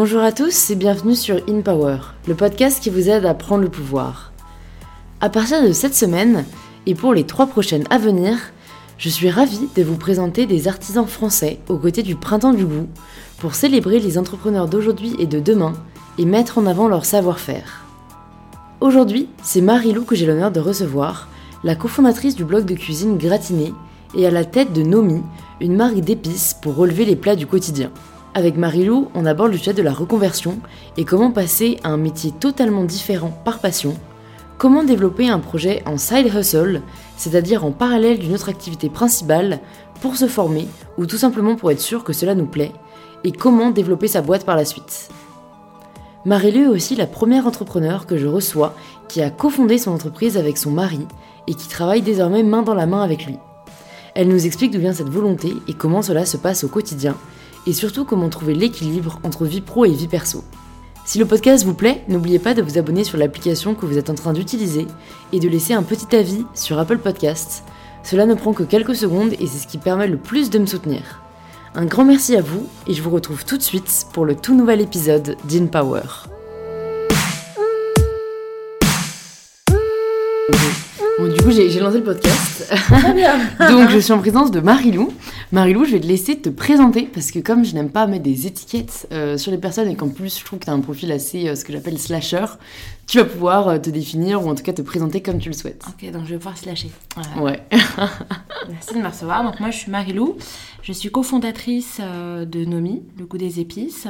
Bonjour à tous et bienvenue sur In Power, le podcast qui vous aide à prendre le pouvoir. À partir de cette semaine, et pour les trois prochaines à venir, je suis ravie de vous présenter des artisans français aux côtés du Printemps du Goût pour célébrer les entrepreneurs d'aujourd'hui et de demain et mettre en avant leur savoir-faire. Aujourd'hui, c'est Marie-Lou que j'ai l'honneur de recevoir, la cofondatrice du blog de cuisine Gratiné et à la tête de Nomi, une marque d'épices pour relever les plats du quotidien. Avec Marie-Lou, on aborde le sujet de la reconversion et comment passer à un métier totalement différent par passion, comment développer un projet en side hustle, c'est-à-dire en parallèle d'une autre activité principale, pour se former ou tout simplement pour être sûr que cela nous plaît, et comment développer sa boîte par la suite? Marie-Lou est aussi la première entrepreneur que je reçois qui a cofondé son entreprise avec son mari et qui travaille désormais main dans la main avec lui. Elle nous explique d'où vient cette volonté et comment cela se passe au quotidien, et surtout comment trouver l'équilibre entre vie pro et vie perso. Si le podcast vous plaît, n'oubliez pas de vous abonner sur l'application que vous êtes en train d'utiliser et de laisser un petit avis sur Apple Podcasts. Cela ne prend que quelques secondes et c'est ce qui permet le plus de me soutenir. Un grand merci à vous et je vous retrouve tout de suite pour le tout nouvel épisode d'In Power. Coup, j'ai lancé le podcast. Donc, je suis en présence de Marilou. Marilou, je vais te laisser te présenter parce que, comme je n'aime pas mettre des étiquettes euh, sur les personnes et qu'en plus, je trouve que tu as un profil assez, euh, ce que j'appelle slasher, tu vas pouvoir euh, te définir ou en tout cas te présenter comme tu le souhaites. Ok, donc je vais pouvoir slasher. Ouais. Merci de me recevoir. Donc, moi, je suis Marilou. Je suis cofondatrice de Nomi, le goût des épices.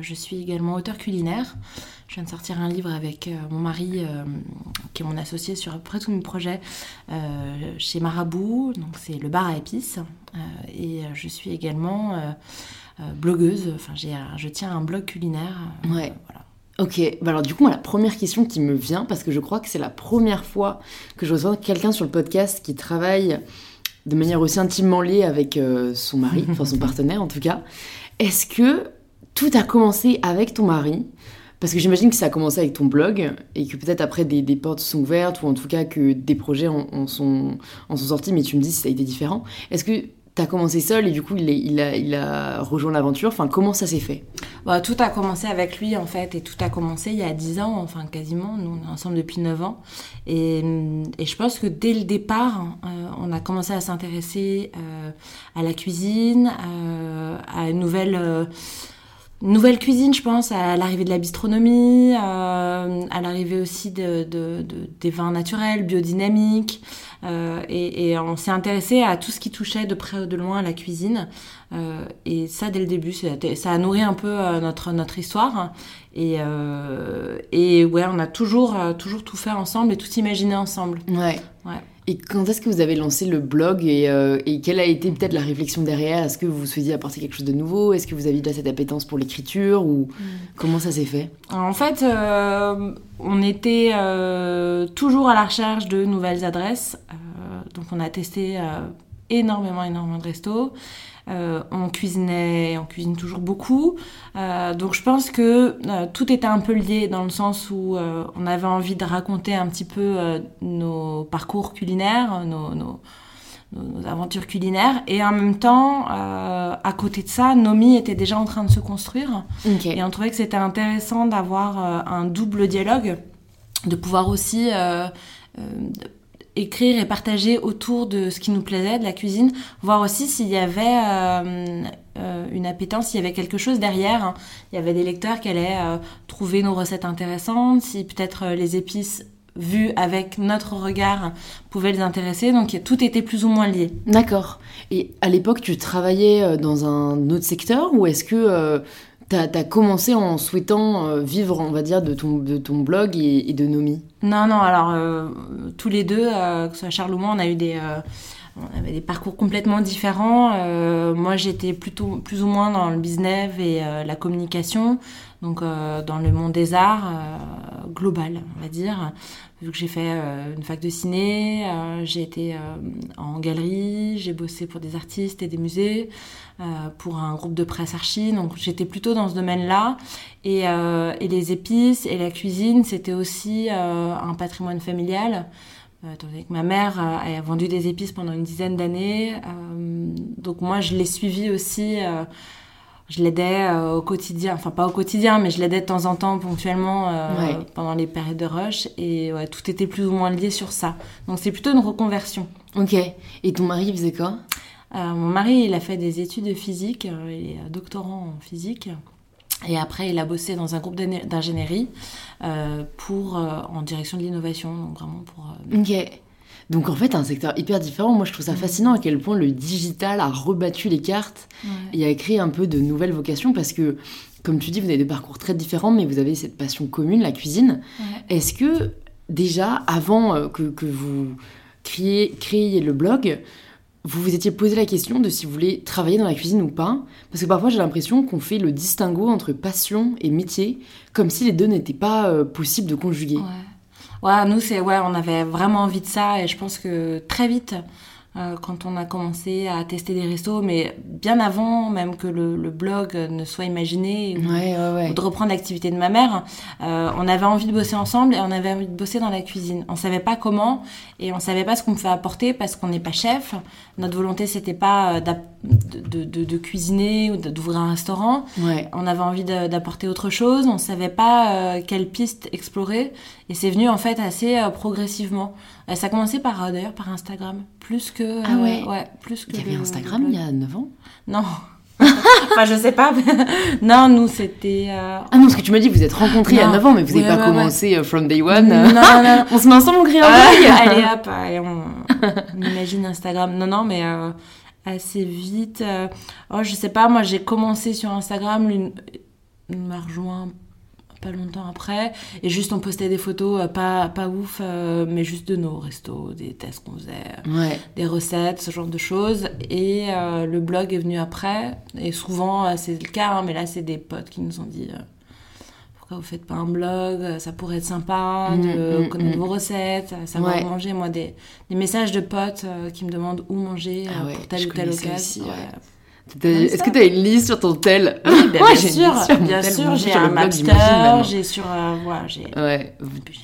je suis également auteur culinaire. Je viens de sortir un livre avec euh, mon mari, euh, qui est mon associé sur à peu près tous mes projets, euh, chez Marabout, donc c'est le bar à épices. et je suis également blogueuse, enfin je tiens un blog culinaire. ouais. Voilà. Ok, bah alors du coup, la première question qui me vient, parce que je crois que c'est la première fois que je reçois quelqu'un sur le podcast qui travaille de manière aussi intimement liée avec son mari, enfin son partenaire en tout cas, est-ce que tout a commencé avec ton mari parce que j'imagine que ça a commencé avec ton blog et que peut-être après des, portes sont ouvertes ou en tout cas que des projets en, sont, en sont sortis, mais tu me dis que ça a été différent. Est-ce que tu as commencé seul et du coup il, a, il a, rejoint l'aventure? Enfin, comment ça s'est fait? Bah, Tout a commencé avec lui en fait et tout a commencé il y a 10 ans, enfin quasiment. Nous on est ensemble depuis 9 ans. Et, et je pense que dès le départ, euh, on a commencé à s'intéresser euh, à la cuisine, euh, à une nouvelle nouvelle cuisine, je pense, à l'arrivée de la bistronomie, euh, à l'arrivée aussi de, des vins naturels, biodynamiques. Euh, et, on s'est intéressé à tout ce qui touchait de près ou de loin à la cuisine. Euh, et ça, dès le début, ça a nourri un peu notre, notre histoire. Et, et ouais, on a toujours, toujours tout fait ensemble et tout imaginé ensemble. Ouais. ouais. Et quand est-ce que vous avez lancé le blog et, euh, et quelle a été peut-être la réflexion derrière? Est-ce que vous souhaitiez apporter quelque chose de nouveau? Est-ce que vous aviez déjà cette appétence pour l'écriture ou mm. comment ça s'est fait? En fait, euh, on était euh, toujours à la recherche de nouvelles adresses. donc on a testé énormément, énormément de restos. Euh, on cuisinait, on cuisine toujours beaucoup. Euh, donc je pense que euh, tout était un peu lié dans le sens où on avait envie de raconter un petit peu nos parcours culinaires, nos, aventures culinaires. Et en même temps, à côté de ça, Nomi était déjà en train de se construire. Et on trouvait que c'était intéressant d'avoir un double dialogue, de pouvoir aussi écrire et partager autour de ce qui nous plaisait, de la cuisine, voir aussi s'il y avait euh, euh, une appétence, s'il y avait quelque chose derrière. Hein. Il y avait des lecteurs qui allaient euh, trouver nos recettes intéressantes, si peut-être les épices vues avec notre regard pouvaient les intéresser. Donc tout était plus ou moins lié. D'accord. Et à l'époque, tu travaillais dans un autre secteur ou est-ce que T'as as commencé en souhaitant euh, vivre, on va dire, de ton, de ton blog et, de Nomi. Non, non, alors euh, tous les deux, euh, que ce soit Charles ou moi, on a eu des, on avait des parcours complètement différents. moi, j'étais plutôt plus ou moins dans le business et la communication, donc dans le monde des arts global, on va dire que j'ai fait euh, une fac de ciné, euh, j'ai été euh, en galerie, j'ai bossé pour des artistes et des musées, pour un groupe de presse archi, donc j'étais plutôt dans ce domaine-là. Et, les épices et la cuisine, c'était aussi un patrimoine familial. Étant donné que ma mère a vendu des épices pendant une dizaine d'années, donc moi je l'ai suivi aussi je l'aidais au quotidien, enfin pas au quotidien, mais je l'aidais de temps en temps, ponctuellement, pendant les périodes de rush. Et ouais, tout était plus ou moins lié sur ça. Donc c'est plutôt une reconversion. Ok. Et ton mari faisait quoi? Mon mari, il a fait des études de physique, il est doctorant en physique. Et après, il a bossé dans un groupe d'ingénierie euh, pour euh, en direction de l'innovation, donc vraiment pour. Euh, ok. Donc en fait, un secteur hyper différent. Moi, je trouve ça fascinant à quel point le digital a rebattu les cartes et a créé un peu de nouvelles vocations parce que, comme tu dis, vous avez des parcours très différents, mais vous avez cette passion commune, la cuisine. Est-ce que déjà, avant que, que vous créiez, créiez le blog, vous vous étiez posé la question de si vous voulez travailler dans la cuisine ou pas Parce que parfois j'ai l'impression qu'on fait le distinguo entre passion et métier, comme si les deux n'étaient pas euh, possibles de conjuguer. Ouais. ouais nous c'est ouais, on avait vraiment envie de ça et je pense que très vite euh, quand on a commencé à tester des restos, mais bien avant même que le, le blog ne soit imaginé ou, de reprendre l'activité de ma mère, euh, on avait envie de bosser ensemble et on avait envie de bosser dans la cuisine. On savait pas comment et on savait pas ce qu'on pouvait apporter parce qu'on n'est pas chef. Notre volonté c'était pas euh, de, de, de, cuisiner ou d'ouvrir un restaurant. Ouais. On avait envie d'apporter autre chose. On savait pas euh, quelle piste explorer et c'est venu en fait assez euh, progressivement. ça a commencé par d'ailleurs par Instagram plus que ah ouais. ouais plus que il y avait Instagram il y a 9 ans? Non. enfin, je sais pas. non, nous, c'était. Ah non, ce que tu m'as dit, vous êtes rencontrés il y a 9 ans, mais vous n'avez pas commencé from day one. Non, non, on se met ensemble, on crée un Allez, hop, allez, on... on, imagine Instagram. Non, non, mais assez vite. Euh, oh, je sais pas, moi j'ai commencé sur Instagram, lui m'a rejoint pas longtemps après, et juste on postait des photos euh, pas, pas ouf, euh, mais juste de nos restos, des tests qu'on faisait, des recettes, ce genre de choses. Et le blog est venu après, et souvent c'est le cas, hein, mais là c'est des potes qui nous ont dit vous faites pas un blog Ça pourrait être sympa mm, de mm, connaître mm. vos recettes, savoir ouais. manger. Moi, des, des, messages de potes euh, qui me demandent où manger ah euh, pour telle ou telle occasion. Est-ce que tu as une liste sur ton tel Oui, ben, bien, sûr, bien sûr, j'ai un master, j'ai sur, euh, voilà, j'ai. Ouais,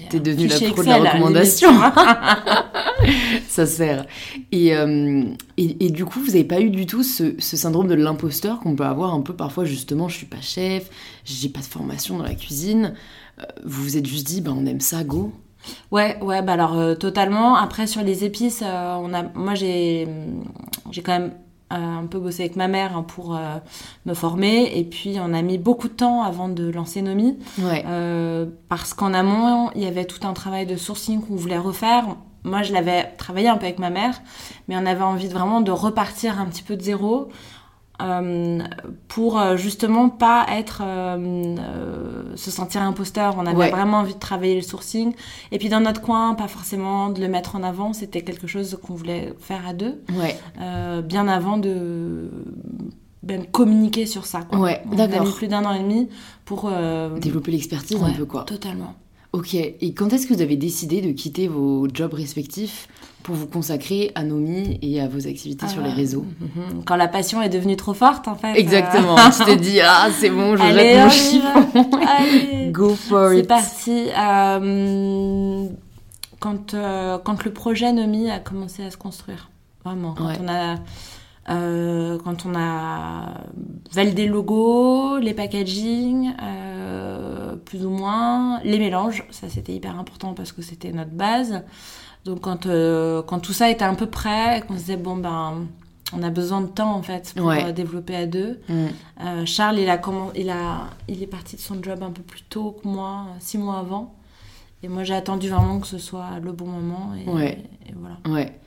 t'es devenue la pro de la recommandation. Ça sert. Et, euh, et, et, du coup, vous n'avez pas eu du tout ce, ce syndrome de l'imposteur qu'on peut avoir un peu parfois, justement, je suis pas chef, j'ai pas de formation dans la cuisine. Euh, vous vous êtes juste dit, bah, on aime ça, go Ouais, ouais, bah alors euh, totalement. Après sur les épices, on a, moi j'ai, j'ai quand même un peu bossé avec ma mère hein, pour euh, me former. Et puis on a mis beaucoup de temps avant de lancer Nomi. Euh, parce qu'en amont il y avait tout un travail de sourcing qu'on voulait refaire. Moi je l'avais travaillé un peu avec ma mère mais on avait envie de, vraiment de repartir un petit peu de zéro euh, pour euh, justement pas être euh, se sentir imposteur. On avait vraiment envie de travailler le sourcing. Et puis dans notre coin, pas forcément de le mettre en avant. C'était quelque chose qu'on voulait faire à deux. Ouais. bien avant de ben, communiquer sur ça. Quoi. Ouais, On a mis plus d'un an et demi pour développer l'expertise un peu quoi. Totalement. Ok. Et quand est-ce que vous avez décidé de quitter vos jobs respectifs pour vous consacrer à Nomi et à vos activités sur les ah. réseaux mhm. Quand la passion est devenue trop forte, en fait. Exactement. tu t'es dit, ah, c'est bon, je jette mon chiffon. Go for it. C'est parti. Euh, quand, euh, quand le projet Nomi a commencé à se construire, vraiment. Quand on a euh, quand on a validé le logo, les packaging, euh, plus ou moins, les mélanges, ça c'était hyper important parce que c'était notre base. Donc quand, euh, quand tout ça était un peu prêt, qu'on se disait bon ben on a besoin de temps en fait pour développer à deux. Mm. Charles il a comment il a il est parti de son job un peu plus tôt que moi, six mois avant. Et moi j'ai attendu vraiment que ce soit le bon moment et, ouais. et voilà. Ouais.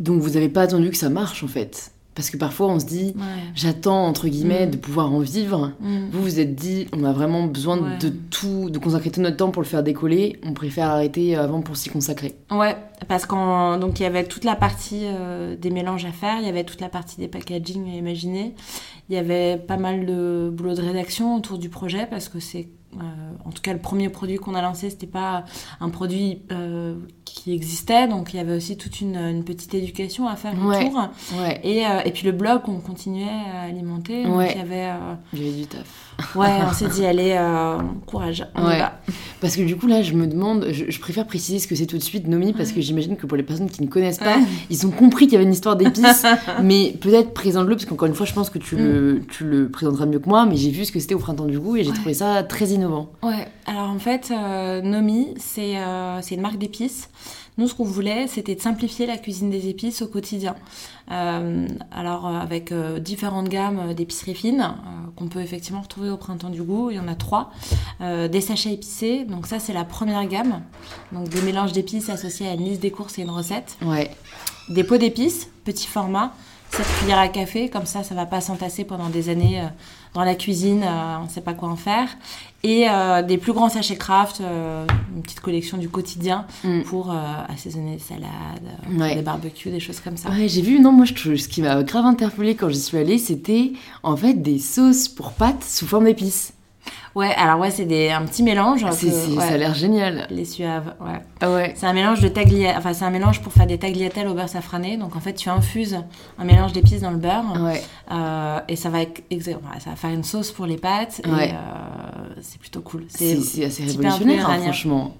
Donc vous n'avez pas attendu que ça marche en fait. Parce que parfois on se dit, j'attends entre guillemets mm. de pouvoir en vivre. Mm. Vous vous êtes dit, on a vraiment besoin de tout, de consacrer tout notre temps pour le faire décoller. On préfère arrêter avant pour s'y consacrer. Ouais, parce qu'en donc il y avait toute la partie euh, des mélanges à faire, il y avait toute la partie des packaging à imaginer, il y avait pas mal de boulot de rédaction autour du projet parce que c'est en tout cas, le premier produit qu'on a lancé, c'était pas un produit qui existait, donc il y avait aussi toute une, petite éducation à faire autour. Ouais. Et, et puis le blog, on continuait à alimenter. Donc il y avait. il y avait du taf. Ouais, on s'est dit, allez, courage, on y va. Parce que du coup, là, je me demande, je, préfère préciser ce que c'est tout de suite, Nomi, parce que j'imagine que pour les personnes qui ne connaissent pas, ils ont compris qu'il y avait une histoire d'épices, mais peut-être présente-le, parce qu'encore une fois, je pense que tu, le, mm. tu le présenteras mieux que moi, mais j'ai vu ce que c'était au printemps du goût et j'ai trouvé ça très innovant. Ouais, alors en fait, euh, Nomi, euh, c'est une marque d'épices. Nous, ce qu'on voulait, c'était de simplifier la cuisine des épices au quotidien. Euh, alors, euh, avec euh, différentes gammes d'épicerie fine, qu'on peut effectivement retrouver au printemps du goût, il y en a trois. des sachets épicés, donc ça, c'est la première gamme. Donc, des mélanges d'épices associés à une liste des courses et une recette. Ouais. Des pots d'épices, petit format, cette cuillère à café, comme ça, ça va pas s'entasser pendant des années dans la cuisine, on ne sait pas quoi en faire et euh, des plus grands sachets craft, euh, une petite collection du quotidien mm. pour euh, assaisonner des salades, des barbecues, des choses comme ça. Ouais, j'ai vu, non, moi, je, ce qui m'a grave interpellée quand j'y suis allée, c'était en fait des sauces pour pâtes sous forme d'épices. Ouais, alors ouais, c'est un petit mélange. Ça a l'air génial. Les suaves, ouais. Ah ouais. C'est un mélange de tagliatelle, enfin c'est un mélange pour faire des tagliatelles au beurre safrané. Donc en fait, tu infuses un mélange d'épices dans le beurre. Ouais. Euh, et ça va, ça va faire une sauce pour les pâtes. Ouais. Et euh, c'est plutôt cool. C'est assez révolutionnaire, hein, franchement.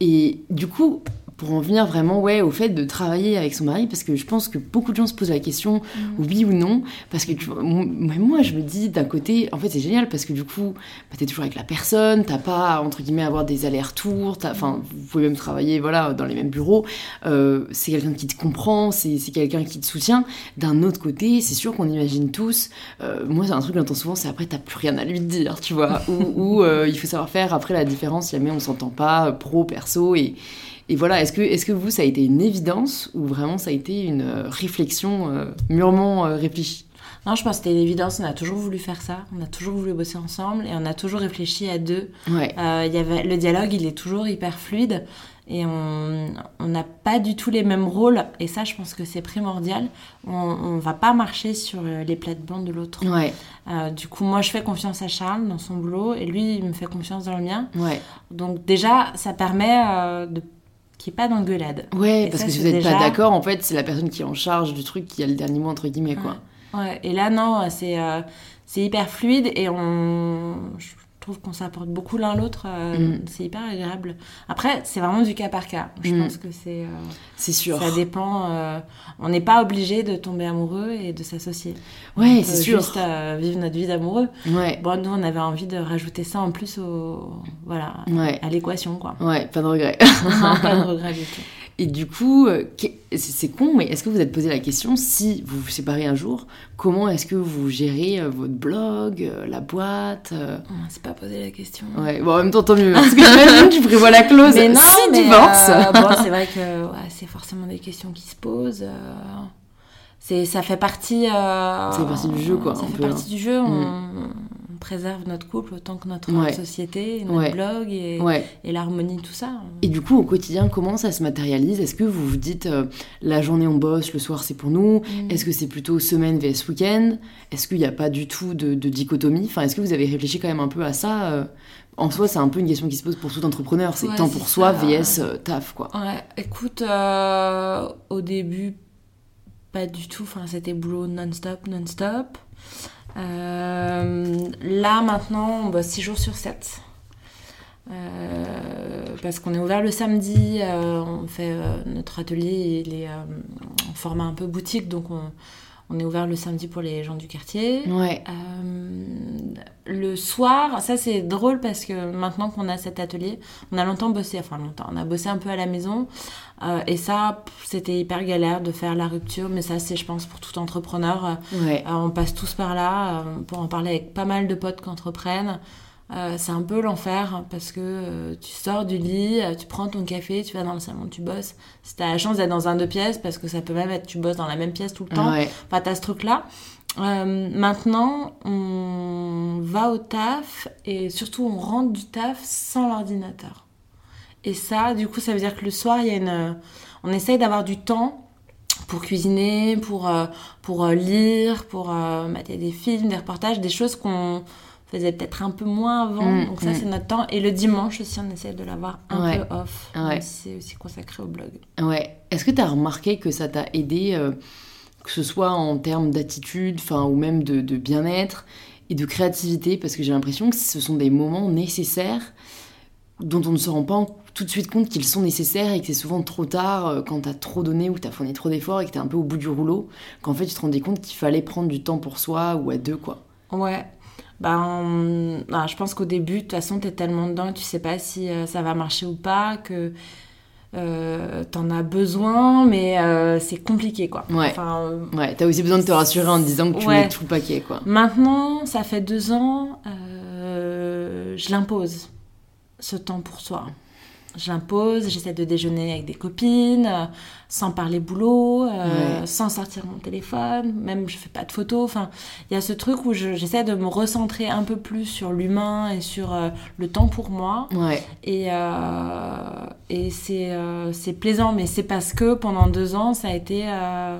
Et du coup, pour en venir vraiment ouais, au fait de travailler avec son mari, parce que je pense que beaucoup de gens se posent la question, mm. oui ou non, parce que tu moi je me dis d'un côté, en fait c'est génial, parce que du coup, bah, t'es toujours avec la personne, t'as pas, entre guillemets, à avoir des allers-retours, enfin, vous pouvez même travailler, voilà, dans les mêmes bureaux, euh, c'est quelqu'un qui te comprend, c'est quelqu'un qui te soutient. D'un autre côté, c'est sûr qu'on imagine tous, euh, moi c'est un truc que j'entends souvent, c'est après t'as plus rien à lui dire, tu vois, ou, euh, il faut savoir faire après la différence, jamais on s'entend pas, pro, perso, et et voilà, est-ce que, est que vous, ça a été une évidence ou vraiment ça a été une euh, réflexion euh, mûrement euh, réfléchie? Non, je pense que c'était une évidence. On a toujours voulu faire ça. On a toujours voulu bosser ensemble et on a toujours réfléchi à deux. Ouais. y avait, le dialogue, il est toujours hyper fluide et on n'a pas du tout les mêmes rôles. Et ça, je pense que c'est primordial. On ne va pas marcher sur les plates-bandes de l'autre. Ouais. du coup, moi, je fais confiance à Charles dans son boulot et lui, il me fait confiance dans le mien. Ouais. Donc déjà, ça permet de qui est pas d'engueulade. Ouais, parce que si vous n'êtes pas d'accord, en fait, c'est la personne qui est en charge du truc qui a le dernier mot, entre guillemets, quoi. Ouais, et là, non, c'est euh, c'est hyper fluide et on trouve qu'on s'apporte beaucoup l'un l'autre. Euh, mm. C'est hyper agréable. Après, c'est vraiment du cas par cas. Je mm. pense que c'est. Euh, c'est sûr. Ça dépend. Euh, on n'est pas obligé de tomber amoureux et de s'associer. Ouais, c'est sûr. Juste vivre notre vie d'amoureux. Ouais. Bon, nous, on avait envie de rajouter ça en plus au, voilà, à l'équation, quoi. Ouais, pas de regret. pas de regret du tout. Et du coup, euh, c'est con, mais est-ce que vous vous êtes posé la question, si vous vous séparez un jour, comment est-ce que vous gérez euh, votre blog, euh, la boîte On s'est pas posé la question. Ouais, bon, en même temps, tant mieux. Parce que j'imagine que tu prévois la clause mais non, si divorce. bon, c'est vrai que ouais, c'est forcément des questions qui se posent. C'est, ça fait partie. ça fait partie du jeu, quoi. Ça fait partie hein. du jeu. On, mm préserve notre couple autant que notre société, notre blog et, et l'harmonie, tout ça. Et du coup, au quotidien, comment ça se matérialise? Est-ce que vous vous dites euh, la journée on bosse, le soir c'est pour nous mm. Est-ce que c'est plutôt semaine vs week-end? Est-ce qu'il n'y a pas du tout de, dichotomie? Enfin, est-ce que vous avez réfléchi quand même un peu à ça euh? en soi, c'est un peu une question qui se pose pour tout entrepreneur. C'est temps pour soi, vs euh, taf, quoi. Ouais, écoute, au début, pas du tout. Enfin, c'était boulot non-stop, non-stop. Euh, là, maintenant, on bosse 6 jours sur 7. Euh, parce qu'on est ouvert le samedi, euh, on fait notre atelier, il est en format un peu boutique, donc on, on est ouvert le samedi pour les gens du quartier. Ouais. le soir, ça c'est drôle parce que maintenant qu'on a cet atelier, on a longtemps bossé, enfin longtemps, on a bossé un peu à la maison. Euh, et ça, c'était hyper galère de faire la rupture, mais ça, c'est, je pense, pour tout entrepreneur. Euh, on passe tous par là, pour en parler avec pas mal de potes qui entreprennent. Euh, c'est un peu l'enfer parce que tu sors du lit, tu prends ton café, tu vas dans le salon, tu bosses. Si t'as la chance d'être dans un deux pièces, parce que ça peut même être tu bosses dans la même pièce tout le temps, ouais. enfin t'as ce truc-là. maintenant, on va au taf et surtout on rentre du taf sans l'ordinateur. Et ça, du coup, ça veut dire que le soir, il y a une... on essaye d'avoir du temps pour cuisiner, pour, euh, pour euh, lire, pour euh, mater des films, des reportages, des choses qu'on faisait peut-être un peu moins avant. Mm, donc ça, mm. c'est notre temps. Et le dimanche aussi, on essaie de l'avoir un Ouais. peu off. Ouais. C'est aussi consacré au blog. Ouais. Est-ce que tu as remarqué que ça t'a aidé, euh, que ce soit en termes d'attitude, enfin, ou même de, de bien-être et de créativité? Parce que j'ai l'impression que ce sont des moments nécessaires dont on ne se rend pas tout de suite compte qu'ils sont nécessaires et que c'est souvent trop tard euh, quand t'as trop donné ou t'as fourni trop d'efforts et que t'es un peu au bout du rouleau, qu'en fait tu te rendais compte qu'il fallait prendre du temps pour soi ou à deux, quoi. Ouais. Ben, je pense qu'au début, de toute façon, t'es tellement dedans que tu sais pas si euh, ça va marcher ou pas, que euh, t'en as besoin, mais euh, c'est compliqué, quoi. Ouais. Enfin, euh, Ouais, t'as aussi besoin de te rassurer en te disant que tu Ouais. mets tout le paquet, quoi. Maintenant, ça fait deux ans, je l'impose, ce temps pour soi. Je l'impose, j'essaie de déjeuner avec des copines, euh, sans parler boulot, euh, Ouais. sans sortir mon téléphone, même je fais pas de photos. Enfin, il y a ce truc où je- j'essaie de me recentrer un peu plus sur l'humain et sur euh, le temps pour moi. Ouais, Et, euh, et c'est euh, c'est plaisant, mais c'est parce que pendant deux ans, ça a été, euh,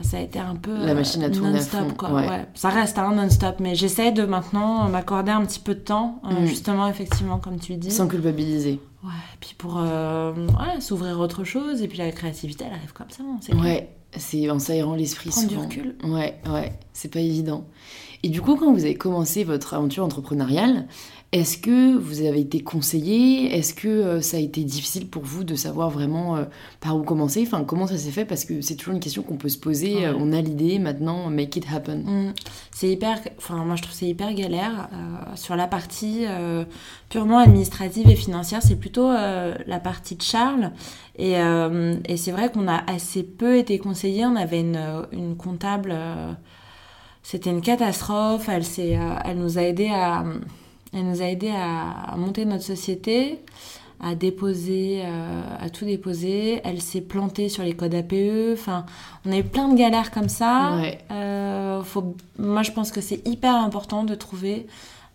ça a été un peu La machine à euh, à non-stop. fond, quoi. ouais. Ouais. Ça reste un non-stop, mais j'essaie de maintenant m'accorder un petit peu de temps, euh, Mm. justement, effectivement, comme tu dis. sans culpabiliser. Ouais, et puis pour euh, ouais, s'ouvrir à autre chose, et puis la créativité, elle arrive comme ça. hein, c'est Ouais, c'est en s'aérant l'esprit Prendre du recul. Ouais, ouais, c'est pas évident. Et du coup, quand vous avez commencé votre aventure entrepreneuriale, est-ce que vous avez été conseillé? Est-ce que euh, ça a été difficile pour vous de savoir vraiment euh, par où commencer? Enfin, comment ça s'est fait? Parce que c'est toujours une question qu'on peut se poser. Ouais. Euh, On a l'idée, maintenant, make it happen. Mm. C'est hyper, enfin moi je trouve que c'est hyper galère sur la partie purement administrative et financière. C'est plutôt la partie de Charles et, et c'est vrai qu'on a assez peu été conseillé. On avait une, une comptable, c'était une catastrophe. Elle elle nous a aidé à, elle nous a aidé à, à monter notre société à déposer, euh, à tout déposer. Elle s'est plantée sur les codes APE. Enfin, on a eu plein de galères comme ça. Ouais. Euh, faut, moi, je pense que c'est hyper important de trouver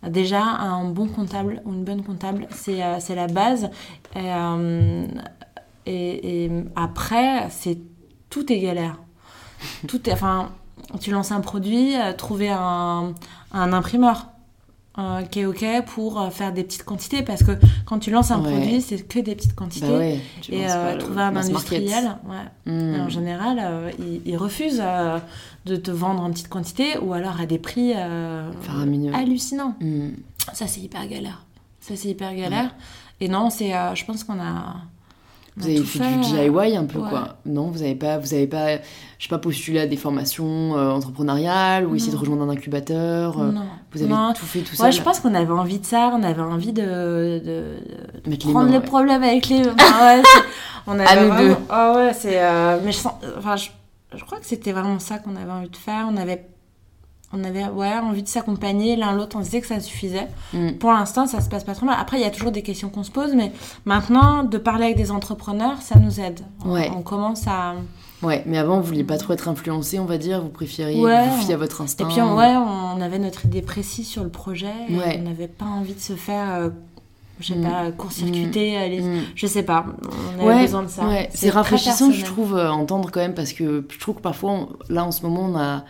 euh, déjà un bon comptable ou une bonne comptable. C'est euh, la base. Et, et, et après, c'est tout est galère. Tout est, enfin, tu lances un produit, trouver un, un imprimeur. Euh, qui est ok pour euh, faire des petites quantités parce que quand tu lances un Ouais. produit c'est que des petites quantités Bah ouais, et euh, le trouver un industriel ouais, Mm. et en général, euh, ils, ils refusent euh, de te vendre en petite quantité ou alors à des prix euh, hallucinants. Mm. Ça, c'est hyper galère. Ça, c'est hyper galère. Et non, c'est, euh, je pense qu'on a. Vous avez fait, fait, du DIY un peu, ouais. quoi. Non, vous avez pas, vous avez pas, je sais pas, postulé à des formations euh, entrepreneuriales ou essayé de rejoindre un incubateur. euh, Non. Vous avez Non. tout fait tout Ouais, seul. je pense qu'on avait envie de ça, on avait envie de, de, de Mettre les prendre mains, les ouais. problèmes avec les. Enfin, ouais, c'est- on avait À nous vraiment- deux. Ah ouais, c'est. euh, Mais je sens. Enfin, je, je crois que c'était vraiment ça qu'on avait envie de faire. On avait. On avait ouais, envie de s'accompagner l'un l'autre, on disait que ça suffisait. Mm. Pour l'instant, ça se passe pas trop mal. Après, il y a toujours des questions qu'on se pose, mais maintenant, de parler avec des entrepreneurs, ça nous aide. On- Ouais. On commence à. Ouais, mais avant, vous vouliez pas trop être influencé, on va dire. Vous préfériez Ouais, vous fier à votre Et instinct. puis, on, ouais, on avait notre idée précise sur le projet. et Ouais. On n'avait pas envie de se faire, euh, je sais Mm. pas, court-circuiter. euh, les- Mm. Je sais pas. On avait Ouais, besoin de ça. c'est rafraîchissant, je trouve, euh, entendre quand même, parce que je trouve que parfois, on- là, en ce moment, on a,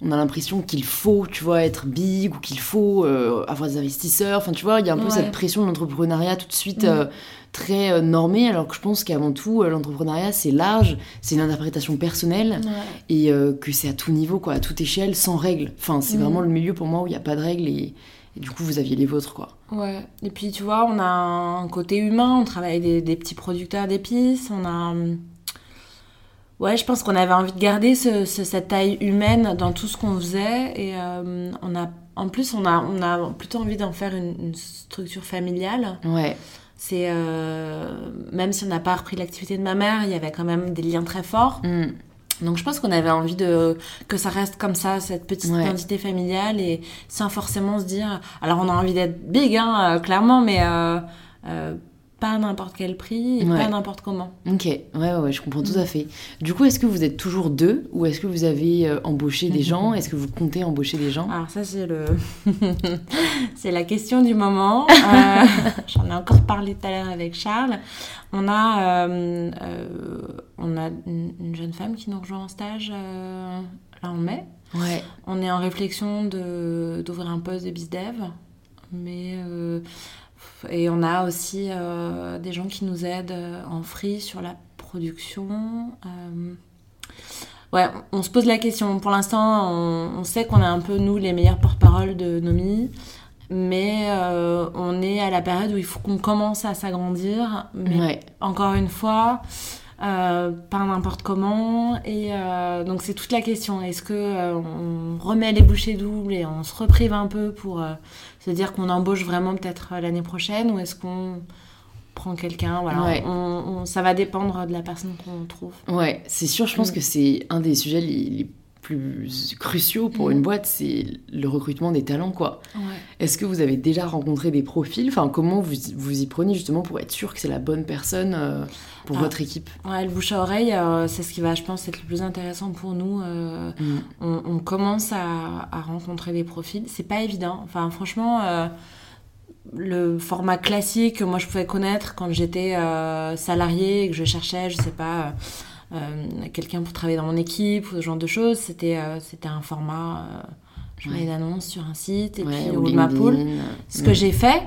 on a l'impression qu'il faut, tu vois, être big ou qu'il faut euh, avoir des investisseurs. Enfin, tu vois, il y a un peu Ouais. cette pression de l'entrepreneuriat tout de suite Mm. euh, très euh, normée, alors que je pense qu'avant tout, l'entrepreneuriat, c'est large, c'est une interprétation personnelle Ouais. et que c'est à tout niveau, quoi, à toute échelle, sans règles. Enfin, c'est Mm. vraiment le milieu pour moi où il n'y a pas de règles et, et du coup, vous aviez les vôtres, quoi. Ouais. Et puis, tu vois, on a un côté humain. On travaille avec des, des petits producteurs d'épices. On a. Ouais, je pense qu'on avait envie de garder ce- ce- cette taille humaine dans tout ce qu'on faisait. Et euh, on a, en plus, on a, on a plutôt envie d'en faire une, une structure familiale. Ouais, C'est euh, même si on n'a pas repris l'activité de ma mère, il y avait quand même des liens très forts. Mm. Donc je pense qu'on avait envie de que ça reste comme ça, cette petite Ouais. identité familiale et sans forcément se dire. Alors on a envie d'être big, hein, euh, clairement, mais euh, pas à n'importe quel prix et Ouais. pas n'importe comment. Ok, ouais, ouais, ouais, je comprends tout Mm. à fait. Du coup, est-ce que vous êtes toujours deux ou est-ce que vous avez euh, embauché des gens? Est-ce que vous comptez embaucher des gens? Alors ça c'est le, c'est la question du moment. Euh, J'en ai encore parlé tout à l'heure avec Charles. On a, euh, on a une, une jeune femme qui nous rejoint en stage là en mai. Ouais. On est en réflexion d'ouvrir un poste de bizdev. Mais. Et on a aussi euh, des gens qui nous aident euh, en free sur la production. Euh, ouais, on se pose la question. Pour l'instant, on, on sait qu'on est un peu, nous, les meilleurs porte-parole de Nomi. Mais euh, on est à la période où il faut qu'on commence à s'agrandir. Mais Ouais. encore une fois, euh, pas n'importe comment. Et euh, donc c'est toute la question. Est-ce que euh, on remet les bouchées doubles et on se reprive un peu pour se dire qu'on embauche vraiment peut-être l'année prochaine ou est-ce qu'on prend quelqu'un? Voilà, Ouais. on, on- ça va dépendre de la personne qu'on trouve. Ouais, c'est sûr, je pense Mm. que c'est un des sujets les, les plus cruciaux pour une boîte, c'est le recrutement des talents, quoi. Ouais. Est-ce que vous avez déjà rencontré des profils? Enfin, comment vous, vous y prenez justement pour être sûr que c'est la bonne personne euh, pour Ah. votre équipe? Ouais, le bouche à oreille, euh, c'est ce qui va, je pense, être le plus intéressant pour nous. euh, Mm. on, on commence à, à rencontrer des profils. C'est pas évident. Enfin, franchement, le format classique que moi je pouvais connaître quand j'étais euh, salarié et que je cherchais, je sais pas, quelqu'un pour travailler dans mon équipe ou ce genre de choses, c'était euh, c'était un format. euh, je mets Ouais. une annonce sur un site et Ouais, puis ou ma. LinkedIn, Ce que j'ai fait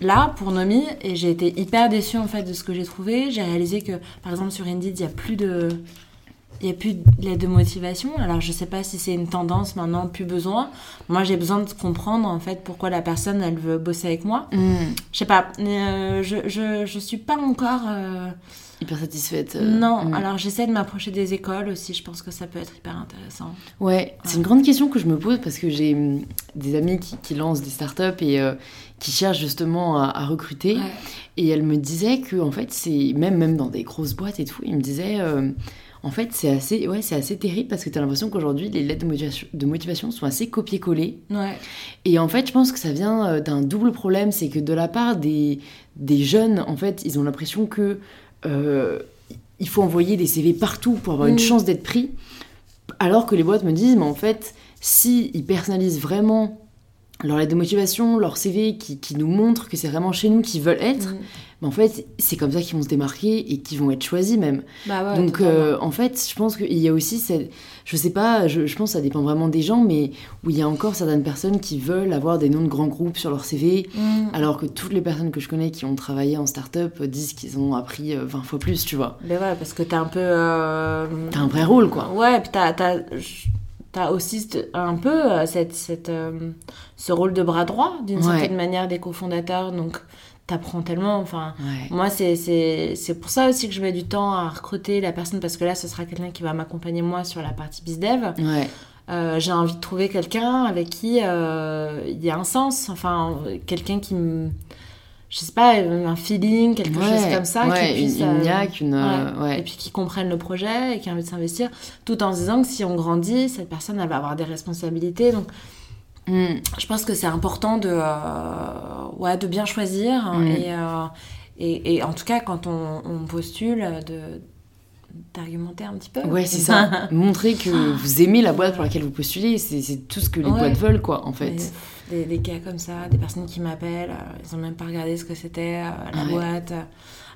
là pour Nomi et j'ai été hyper déçue en fait de ce que j'ai trouvé. J'ai réalisé que par exemple sur Indeed, il y a plus de il y a plus de motivation. Alors je sais pas si c'est une tendance maintenant, plus besoin. Moi, j'ai besoin de comprendre en fait pourquoi la personne elle veut bosser avec moi. Mm. Je sais pas, mais, euh, je, je je suis pas encore euh, Hyper satisfaite. euh, non, mm. alors j'essaie de m'approcher des écoles aussi, je pense que ça peut être hyper intéressant. Ouais, c'est une grande question que je me pose parce que j'ai hum, des amis qui, qui lancent des startups et euh, qui cherchent justement à, à recruter. Ouais. Et elle me disait que, en fait, c'est même, même dans des grosses boîtes et tout, il me disait, euh, en fait, c'est assez, ouais, c'est assez terrible parce que tu as l'impression qu'aujourd'hui, les lettres de motivation, de motivation sont assez copiées-collées. Ouais. Et en fait, je pense que ça vient d'un double problème, c'est que de la part des, des jeunes, en fait, ils ont l'impression que euh, il faut envoyer des CV partout pour avoir une Mm. chance d'être pris, alors que les boîtes me disent, mais en fait, si ils personnalisent vraiment leur lettre de motivation, leur CV, qui, qui nous montre que c'est vraiment chez nous qu'ils veulent être, Mm. ben en fait, c'est comme ça qu'ils vont se démarquer et qu'ils vont être choisis même. Bah ouais, Donc, euh, en fait, je pense qu'il y a aussi, cette- je sais pas, je, je pense que ça dépend vraiment des gens, mais où il y a encore certaines personnes qui veulent avoir des noms de grands groupes sur leur CV, Mm. alors que toutes les personnes que je connais qui ont travaillé en start-up euh, disent qu'ils ont appris euh, 20 fois plus, tu vois. Ben ouais, parce que t'as un peu. euh, T'as un vrai rôle, quoi. Ouais, puis t'as, t'as, aussi un peu euh, cette, cette, euh, ce rôle de bras droit, d'une Ouais. certaine manière, des cofondateurs. Donc, t'apprends tellement. Enfin, Ouais. moi, c'est, pour ça aussi que je mets du temps à recruter la personne, parce que là, ce sera quelqu'un qui va m'accompagner, moi, sur la partie bizdev. Ouais. Euh, j'ai envie de trouver quelqu'un avec qui euh, il y a un sens. Enfin, quelqu'un qui me. Je sais pas, euh, un feeling, quelque Ouais, chose comme ça. ouais, qui puisse, une, une euh, niaque, une. euh, Ouais. Et puis qui comprennent le projet et qui ont envie de s'investir, tout en se disant que si on grandit, cette personne, elle va avoir des responsabilités. Donc, Mm. je pense que c'est important de, euh, ouais, de bien choisir. hein, Mm. Et, euh, et, et en tout cas, quand on, on postule, de d'argumenter un petit peu. Ouais, c'est ça. Montrer que vous aimez la boîte pour laquelle vous postulez, c'est tout ce que les boîtes veulent, quoi, en fait. Mais Des, des gars comme ça, des personnes qui m'appellent, euh, ils ont même pas regardé ce que c'était, euh, la Ouais. boîte.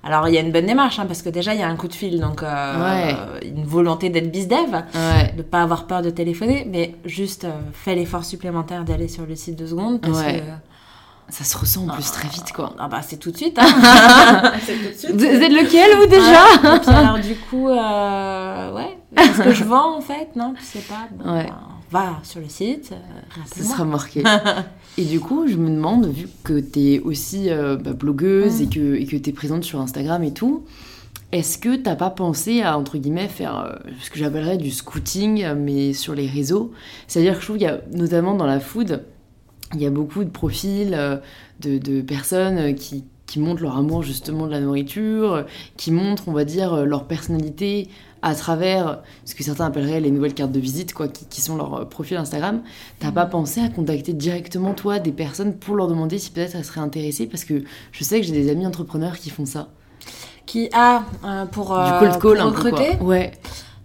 Alors, il y a une bonne démarche, hein, parce que déjà, il y a un coup de fil, donc euh, une volonté d'être bizdev. Ouais. de pas avoir peur de téléphoner, mais juste euh, fais l'effort supplémentaire d'aller sur le site deux secondes parce Ouais. que Ça se ressent en plus très vite, quoi. ah bah c'est tout de suite. Hein. c'est tout de suite. Vous êtes lequel, vous, déjà Ouais. Et puis alors du coup, euh, ouais, est-ce que je vends en fait? Non, tu sais pas. Bon, Ouais. ben, va sur le site, euh, Ce rappelle-moi. sera marqué. et du coup, je me demande, vu que tu es aussi euh, bah, blogueuse et que et que tu es présente sur Instagram et tout, est-ce que t'as pas pensé à, entre guillemets, faire euh, ce que j'appellerais du scouting, euh, mais sur les réseaux? C'est-à-dire que je trouve qu'il y a, notamment dans la food, il y a beaucoup de profils euh, de, de personnes euh, qui, qui montrent leur amour justement de la nourriture, euh, qui montrent, on va dire, euh, leur personnalité à travers ce que certains appelleraient les nouvelles cartes de visite, quoi, qui, qui sont leurs euh, profils Instagram. T'as pas pensé à contacter directement, toi, des personnes pour leur demander si peut-être elles seraient intéressées? Parce que je sais que j'ai des amis entrepreneurs qui font ça. Qui a euh, pour, du euh, cold call, pour un peu, recruter? Ouais.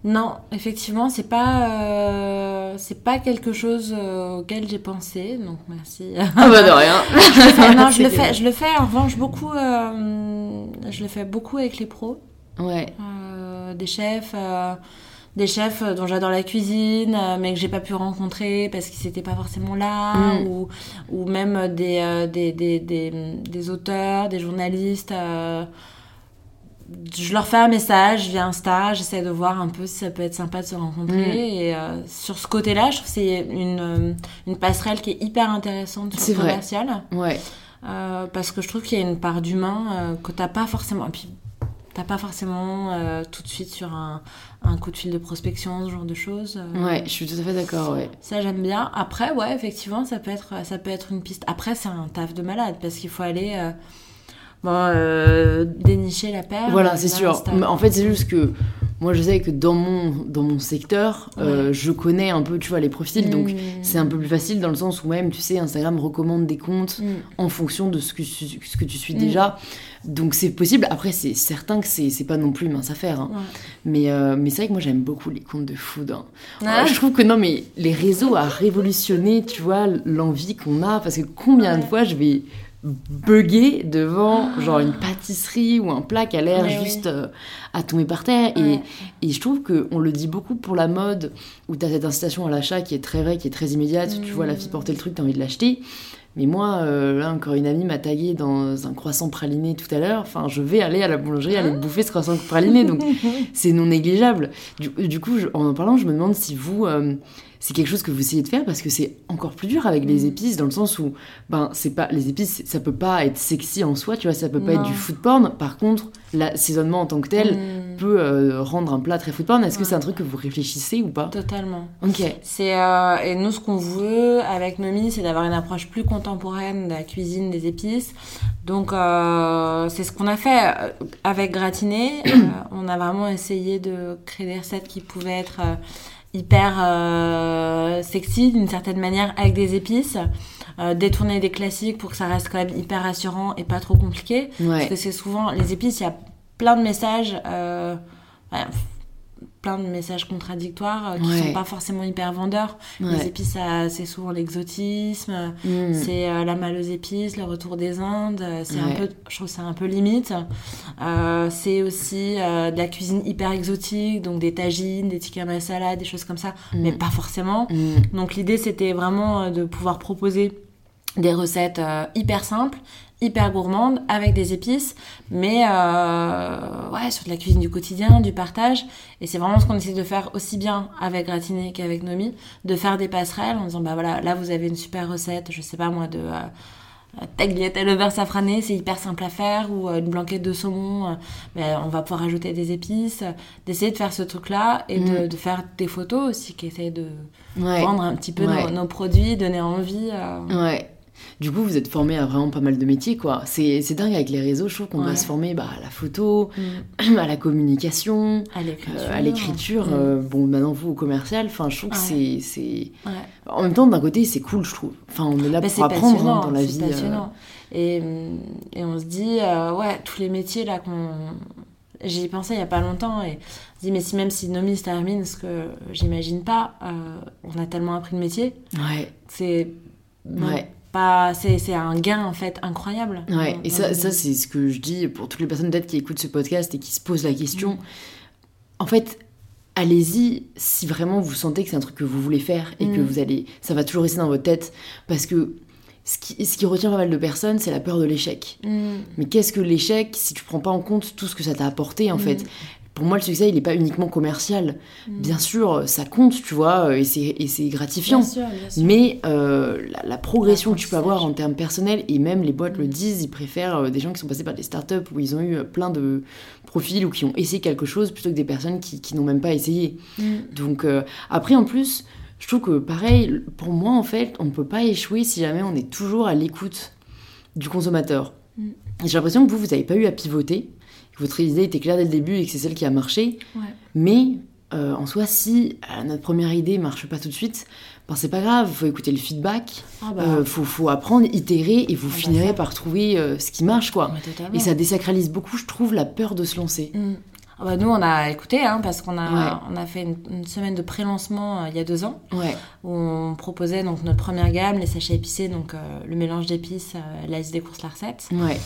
Non, effectivement, c'est pas euh, c'est pas quelque chose euh, auquel j'ai pensé, donc merci. Ah bah de rien. Enfin, non, je le fais, je le fais en revanche beaucoup. euh, je le fais beaucoup avec les pros, Ouais. Euh, des chefs, euh, des chefs dont j'adore la cuisine, euh, mais que j'ai pas pu rencontrer parce qu'ils n'étaient pas forcément là, Mm. ou, ou même des, euh, des, des, des, des auteurs, des journalistes. euh, je leur fais un message via Insta, j'essaie de voir un peu si ça peut être sympa de se rencontrer. Mm. Et euh, sur ce côté-là, je trouve que c'est une, euh, une passerelle qui est hyper intéressante sur le vrai. commercial. Ouais. Euh, parce que je trouve qu'il y a une part d'humain euh, que t'as pas forcément. Et puis, t'as pas forcément euh, tout de suite sur un, un coup de fil de prospection, ce genre de choses. Euh, Ouais, je suis tout à fait d'accord, ouais. Ça, j'aime bien. Après, ouais, effectivement, ça peut être, ça peut être une piste. Après, c'est un taf de malade parce qu'il faut aller. euh, Bon, euh, dénicher la paire. Voilà, c'est sûr. Mais En fait, c'est juste que moi, je sais que dans mon, dans mon secteur, euh, je connais un peu, tu vois, les profils. Donc, Mm. c'est un peu plus facile dans le sens où même, tu sais, Instagram recommande des comptes Mm. en fonction de ce que, tu- ce que tu suis Mm. déjà. Donc, c'est possible. Après, c'est certain que c'est c'est pas non plus mince à faire. hein. Ouais. Mais, euh, mais c'est vrai que moi, j'aime beaucoup les comptes de food. hein. Ah. Je trouve que non, mais les réseaux a révolutionné, tu vois, l'envie qu'on a. Parce que combien de fois je vais bugger devant genre une pâtisserie ou un plat qui a l'air juste euh, à tomber par terre. Et, Ouais. et je trouve qu'on le dit beaucoup pour la mode, où tu as cette incitation à l'achat qui est très vraie, qui est très immédiate. Tu vois la fille porter le truc, tu as envie de l'acheter. Mais moi, euh, là encore, une amie m'a tagué dans un croissant praliné tout à l'heure. Enfin, je vais aller à la boulangerie, aller bouffer ce croissant praliné. Donc, c'est non négligeable. Du, du coup, je- en en parlant, je me demande si vous, euh, c'est quelque chose que vous essayez de faire parce que c'est encore plus dur avec les épices dans le sens où, ben, c'est pas les épices, ça peut pas être sexy en soi, tu vois, ça peut pas Non. être du food porn. Par contre, l'assaisonnement en tant que tel Mm. peut euh, rendre un plat très food porn. Est-ce que c'est un truc que vous réfléchissez ou pas? Totalement. Ok. C'est euh, et nous ce qu'on veut avec Nomi, c'est d'avoir une approche plus contemporaine de la cuisine des épices. Donc euh, c'est ce qu'on a fait avec Gratiné. On a vraiment essayé de créer des recettes qui pouvaient être hyper euh, sexy d'une certaine manière avec des épices. Euh, détourner des classiques pour que ça reste quand même hyper rassurant et pas trop compliqué. Parce Ouais. que c'est souvent les épices, il y a plein de messages, euh, ouais, plein de messages contradictoires euh, qui Ouais. sont pas forcément hyper vendeurs. Les épices, ça, c'est souvent l'exotisme, Mm. c'est euh, la malle aux épices, le retour des Indes. euh, C'est Ouais. un peu, je trouve c'est un peu limite. Euh, c'est aussi de la cuisine hyper exotique, donc des tagines, des tikka masala, des choses comme ça, mais pas forcément. Mm. Donc l'idée c'était vraiment de pouvoir proposer des recettes hyper simples, hyper gourmandes, avec des épices, mais euh, ouais, sur de la cuisine du quotidien, du partage. Et c'est vraiment ce qu'on essaie de faire aussi bien avec Gratiné qu'avec Nomi, de faire des passerelles en disant bah voilà, là vous avez une super recette, je sais pas moi, de... euh, tagliatelle au beurre safrané, c'est hyper simple à faire, ou euh, une blanquette de saumon, euh, ben, on va pouvoir ajouter des épices, d'essayer de faire ce truc-là et de, Mm. de faire des photos aussi qui essayent de Ouais. vendre un petit peu Ouais. nos, nos produits, donner envie. Ouais. Du coup, vous êtes formé à vraiment pas mal de métiers, quoi. C'est dingue avec les réseaux, je trouve qu'on doit Ouais. se former bah, à la photo, Mm. à la communication, À l'écriture. euh, l'écriture. Mm. euh, bon, maintenant, vous, au commercial, enfin, je trouve que Ouais. c'est-. Ouais. En même temps, d'un côté, c'est cool, je trouve. Enfin, on est là Bah, pour apprendre hein, dans la vie. euh, passionnant. Et, hum, et on se dit, euh, ouais, tous les métiers là qu'on. J'y ai pensé il y a pas longtemps et on se dit, mais si même si Nomi se termine, ce que j'imagine pas, euh, on a tellement appris le métier, Ouais, c'est. ouais. Pas, c'est, c'est un gain en fait incroyable. Ouais, et ça, ça c'est ce que je dis pour toutes les personnes peut-être qui écoutent ce podcast et qui se posent la question. Mm. En fait, allez-y si vraiment vous sentez que c'est un truc que vous voulez faire et que Mm. vous allez, ça va toujours rester dans votre tête parce que ce qui, ce qui retient pas mal de personnes, c'est la peur de l'échec. Mm. Mais qu'est-ce que l'échec si tu prends pas en compte tout ce que ça t'a apporté en fait? Pour moi, le succès, il n'est pas uniquement commercial. Mm. Bien sûr, ça compte, tu vois, et c'est et c'est gratifiant. Bien sûr, bien sûr. Mais euh, la, la progression que tu peux avoir en termes personnels, et même les boîtes le Mm. disent, ils préfèrent euh, des gens qui sont passés par des startups où ils ont eu euh, plein de profils ou qui ont essayé quelque chose plutôt que des personnes qui, qui n'ont même pas essayé. Mm. Donc euh, après, en plus, je trouve que pareil, pour moi, en fait, on ne peut pas échouer si jamais on est toujours à l'écoute du consommateur. Mm. J'ai l'impression que vous, vous n'avez pas eu à pivoter, votre idée était claire dès le début et que c'est celle qui a marché. Ouais. Mais euh, en soi, si euh, notre première idée marche pas tout de suite, ben c'est pas grave, il faut écouter le feedback, Ah bah, euh, faut, faut apprendre, itérer et vous Ah bah finirez par trouver euh, ce qui marche quoi. Et ça désacralise beaucoup, je trouve, la peur de se lancer. Mm. Ah bah, nous, on a écouté, hein, parce qu'on a, on a fait une, semaine de pré-lancement euh, il y a deux ans, ouais. où on proposait donc notre première gamme, les sachets épicés, donc euh, le mélange d'épices, euh, la liste des courses, la recette. Ouais.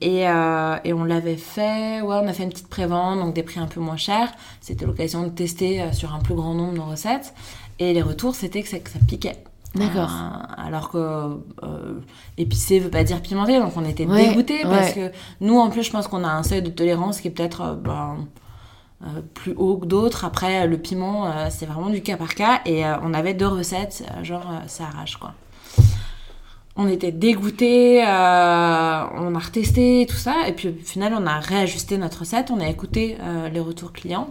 et, et on l'avait fait, ouais, on a fait une petite pré-vente, donc des prix un peu moins chers. C'était l'occasion de tester sur un plus grand nombre de recettes. Et les retours, c'était que ça, que ça piquait. D'accord. Euh, alors que euh, épicé veut pas dire pimenté, donc on était dégoûtés parce que nous, en plus, je pense qu'on a un seuil de tolérance qui est peut-être euh, ben, plus haut que d'autres. Après, le piment, c'est vraiment du cas par cas. Et on avait deux recettes, genre ça arrache quoi. On était dégoûtés, on a retesté tout ça, et puis au final, on a réajusté notre recette, on a écouté les retours clients.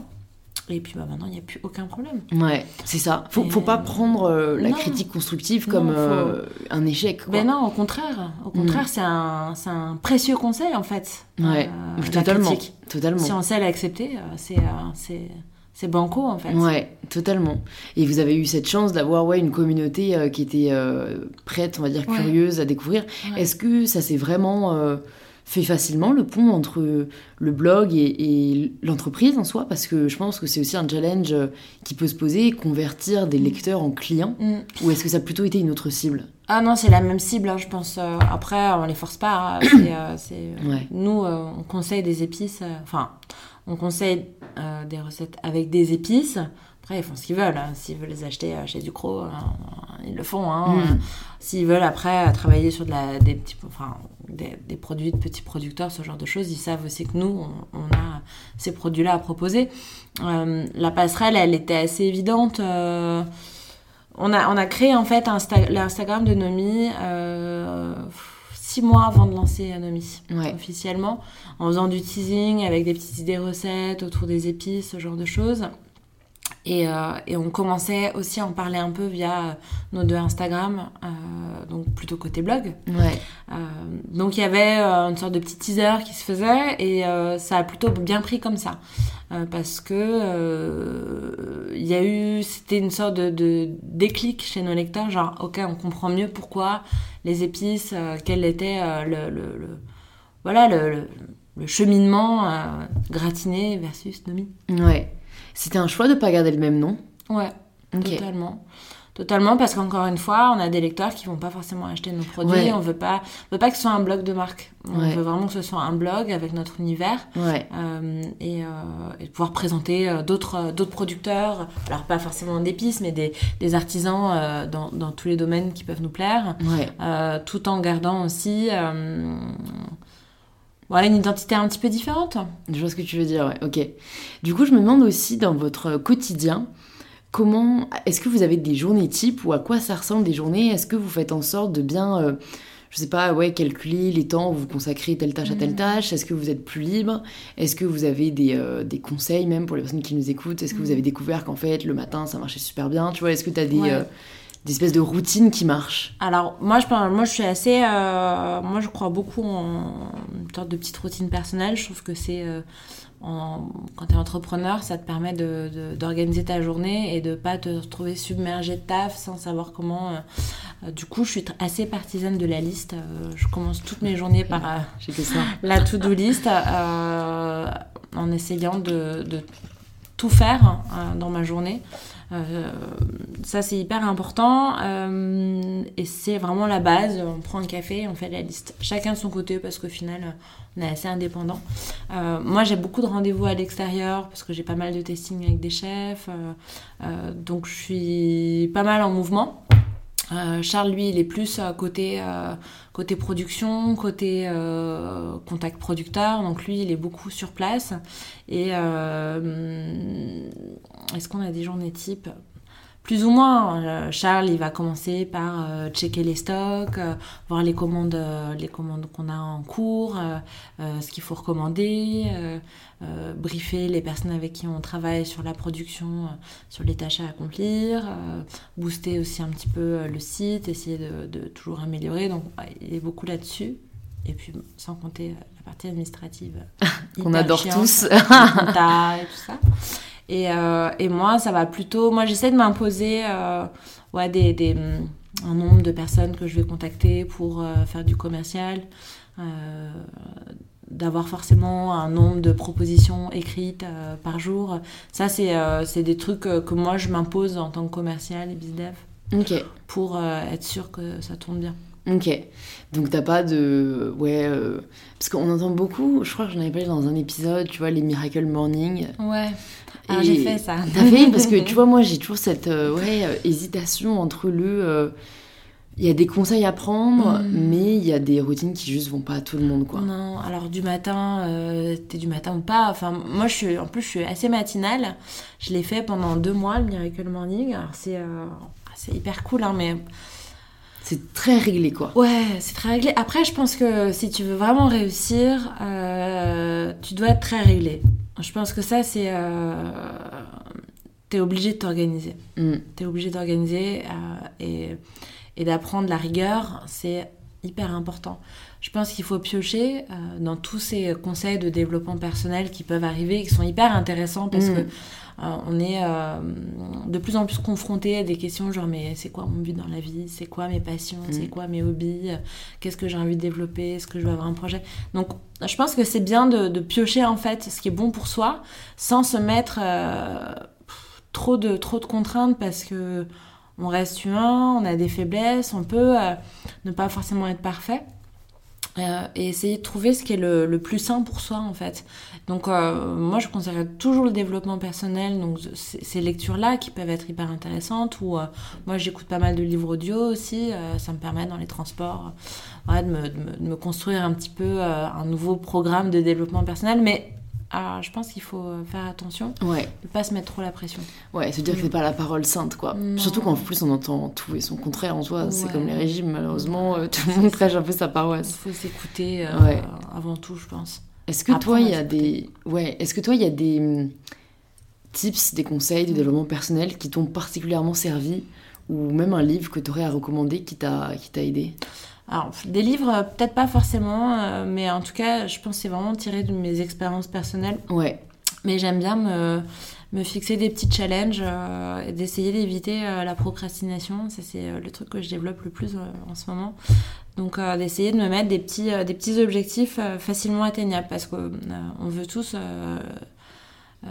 Et puis bah, maintenant, il n'y a plus aucun problème. Ouais, c'est ça. Faut, faut pas prendre euh, la critique constructive comme euh, un échec. Quoi. Ben non, au contraire. Au contraire, mm. c'est un, un, précieux conseil en fait. Ouais, euh, totalement. totalement. Si on sait l'accepter, c'est c'est banco en fait. Ouais, totalement. Et vous avez eu cette chance d'avoir ouais, une communauté qui était prête, on va dire, curieuse à découvrir. Est-ce que ça s'est vraiment fait facilement le pont entre le blog et, l'entreprise en soi parce que je pense que c'est aussi un challenge qui peut se poser convertir des mm. lecteurs en clients mm. ou est-ce que ça a plutôt été une autre cible? Ah non c'est la même cible hein, je pense euh, après on les force pas hein. euh, euh, nous on conseille des épices enfin on conseille des recettes avec des épices après, ils font ce qu'ils veulent. Hein. S'ils veulent les acheter chez Ducrot, ils le font. Mm. S'ils veulent après travailler sur de la, des petits, enfin, des, produits de petits producteurs, ce genre de choses, ils savent aussi que nous, on, a ces produits-là à proposer. Euh, la passerelle, elle était assez évidente. Euh, on, a, on a créé en fait l'Instagram de Nomi euh, six mois avant de lancer Nomi officiellement, en faisant du teasing avec des petites idées recettes autour des épices, ce genre de choses. Et, euh, et, on commençait aussi à en parler un peu via nos deux Instagram, euh, donc plutôt côté blog. Ouais. Euh, donc il y avait euh, une sorte de petit teaser qui se faisait et euh, ça a plutôt bien pris comme ça. parce que il y a eu, c'était une sorte de, de, déclic chez nos lecteurs, genre ok on comprend mieux pourquoi les épices, quel était le, le, le, voilà le, le cheminement gratiné versus nomi. Ouais. C'était un choix de ne pas garder le même nom Ouais, totalement. Totalement, parce qu'encore une fois, on a des lecteurs qui vont pas forcément acheter nos produits. On veut pas, veut pas que ce soit un blog de marque. On veut vraiment que ce soit un blog avec notre univers ouais. euh, et, euh, et, pouvoir présenter euh, d'autres euh, d'autres producteurs. Alors pas forcément d'épices, mais des, des artisans euh, dans, dans, tous les domaines qui peuvent nous plaire, tout en gardant aussi Ouais, une identité un petit peu différente. Je vois ce que tu veux dire, ouais, ok. Du coup, je me demande aussi dans votre quotidien, comment est-ce que vous avez des journées types ou à quoi ça ressemble des journées? Est-ce que vous faites en sorte de bien, euh, je sais pas, ouais, calculer les temps où vous consacrez telle tâche à telle mm. tâche? Est-ce que vous êtes plus libre? Est-ce que vous avez des, euh, des, conseils même pour les personnes qui nous écoutent? Est-ce que vous mm. avez découvert qu'en fait le matin ça marchait super bien? Tu vois, est-ce que tu as des, euh, des espèces de routines qui marchent Alors, moi, je, moi, je suis assez. Euh, moi, je crois beaucoup en une sorte de petite routine personnelle. Je trouve que c'est. Euh, quand tu es entrepreneur, ça te permet d'organiser de, ta journée et de pas te retrouver submergé de taf sans savoir comment. Euh, du coup, je suis assez partisane de la liste. je commence toutes mes journées par la to-do list en essayant de, de tout faire hein, dans ma journée. Euh, ça, c'est hyper important. Euh, et c'est vraiment la base. On prend un café, on fait la liste. Chacun de son côté, parce qu'au final, on est assez indépendant. Euh, moi, j'ai beaucoup de rendez-vous à l'extérieur, parce que j'ai pas mal de testing avec des chefs. donc, je suis pas mal en mouvement. Euh, Charles, lui, il est plus euh, côté, euh, côté production, côté contact producteur. Donc lui, il est beaucoup sur place. Et est-ce qu'on a des journées types? Plus ou moins. Charles, il va commencer par checker les stocks, voir les commandes, les commandes qu'on a en cours, ce qu'il faut recommander, euh, briefer les personnes avec qui on travaille sur la production, euh, sur les tâches à accomplir, euh, booster aussi un petit peu le site, essayer de, toujours améliorer. Donc il est beaucoup là-dessus. Et puis sans compter la partie administrative. Qu'on adore tous. et tout ça. Et, et, moi, ça va plutôt. Moi, j'essaie de m'imposer ouais, des, des, un nombre de personnes que je vais contacter pour faire du commercial d'avoir forcément un nombre de propositions écrites euh, par jour. Ça, c'est euh, des trucs euh, que moi, je m'impose en tant que commercial et bizdev Ok. pour euh, être sûr que ça tourne bien. Ok. Donc t'as pas de... Ouais... euh, Parce qu'on entend beaucoup, je crois que j'en avais parlé dans un épisode, tu vois, les Miracle Morning. Ouais. Alors Et j'ai fait ça. T'as fait Parce que tu vois, moi j'ai toujours cette euh, ouais, euh, hésitation entre le... Il y a des conseils à prendre, Mm. mais il y a des routines qui juste vont pas à tout le monde, quoi. Non, alors du matin, euh, t'es du matin ou pas. Enfin, moi, je suis, en plus, je suis assez matinale. Je l'ai fait pendant deux mois, le Miracle Morning. Alors, c'est euh, c'est hyper cool, hein, mais C'est très réglé, quoi. ouais, c'est très réglé. Après, je pense que si tu veux vraiment réussir, euh, tu dois être très réglé. Je pense que ça, c'est. Euh, t'es obligé de t'organiser. Mm. T'es obligé d'organiser euh, et, et d'apprendre la rigueur, c'est hyper important. Je pense qu'il faut piocher euh, dans tous ces conseils de développement personnel qui peuvent arriver et qui sont hyper intéressants parce Mm. que on est euh, de plus en plus confronté à des questions genre mais c'est quoi mon but dans la vie? C'est quoi mes passions? Mm. C'est quoi mes hobbies? Qu'est-ce que j'ai envie de développer? Est-ce que je veux avoir un projet? Donc je pense que c'est bien de, de piocher en fait ce qui est bon pour soi sans se mettre euh, trop de trop de contraintes parce que on reste humain, on a des faiblesses, on peut euh, ne pas forcément être parfait. Euh, et essayer de trouver ce qui est le, le plus sain pour soi en fait. Donc euh, moi je conseillerais toujours le développement personnel, donc ces lectures-là qui peuvent être hyper intéressantes, ou euh, moi j'écoute pas mal de livres audio aussi, euh, ça me permet dans les transports ouais, de, me, de me- de me construire un petit peu un nouveau programme de développement personnel, mais je pense qu'il faut faire attention, Ouais. ne pas se mettre trop la pression. Ouais, se dire que c'est pas la parole sainte, quoi. Non. Surtout qu'en plus, on entend tout et son contraire en soi. C'est comme les régimes, malheureusement, euh, tout le monde prêche un peu sa Il paroisse. faut s'écouter euh, Ouais. avant tout, je pense. Est-ce que toi, y a des... Ouais, est-ce que toi, il y a des hum, tips, des conseils de Mm. développement personnel qui t'ont particulièrement servi ou même un livre que tu aurais à recommander qui t'a aidé? Alors, des livres, euh, peut-être pas forcément, euh, mais en tout cas, je pense que c'est vraiment tiré de mes expériences personnelles. Ouais. Mais j'aime bien me, me fixer des petits challenges euh, et d'essayer d'éviter euh, la procrastination. Ça, c'est euh, le truc que je développe le plus euh, en ce moment. Donc, euh, d'essayer de me mettre des petits, euh, des petits objectifs euh, facilement atteignables parce qu'on on veut tous euh, euh,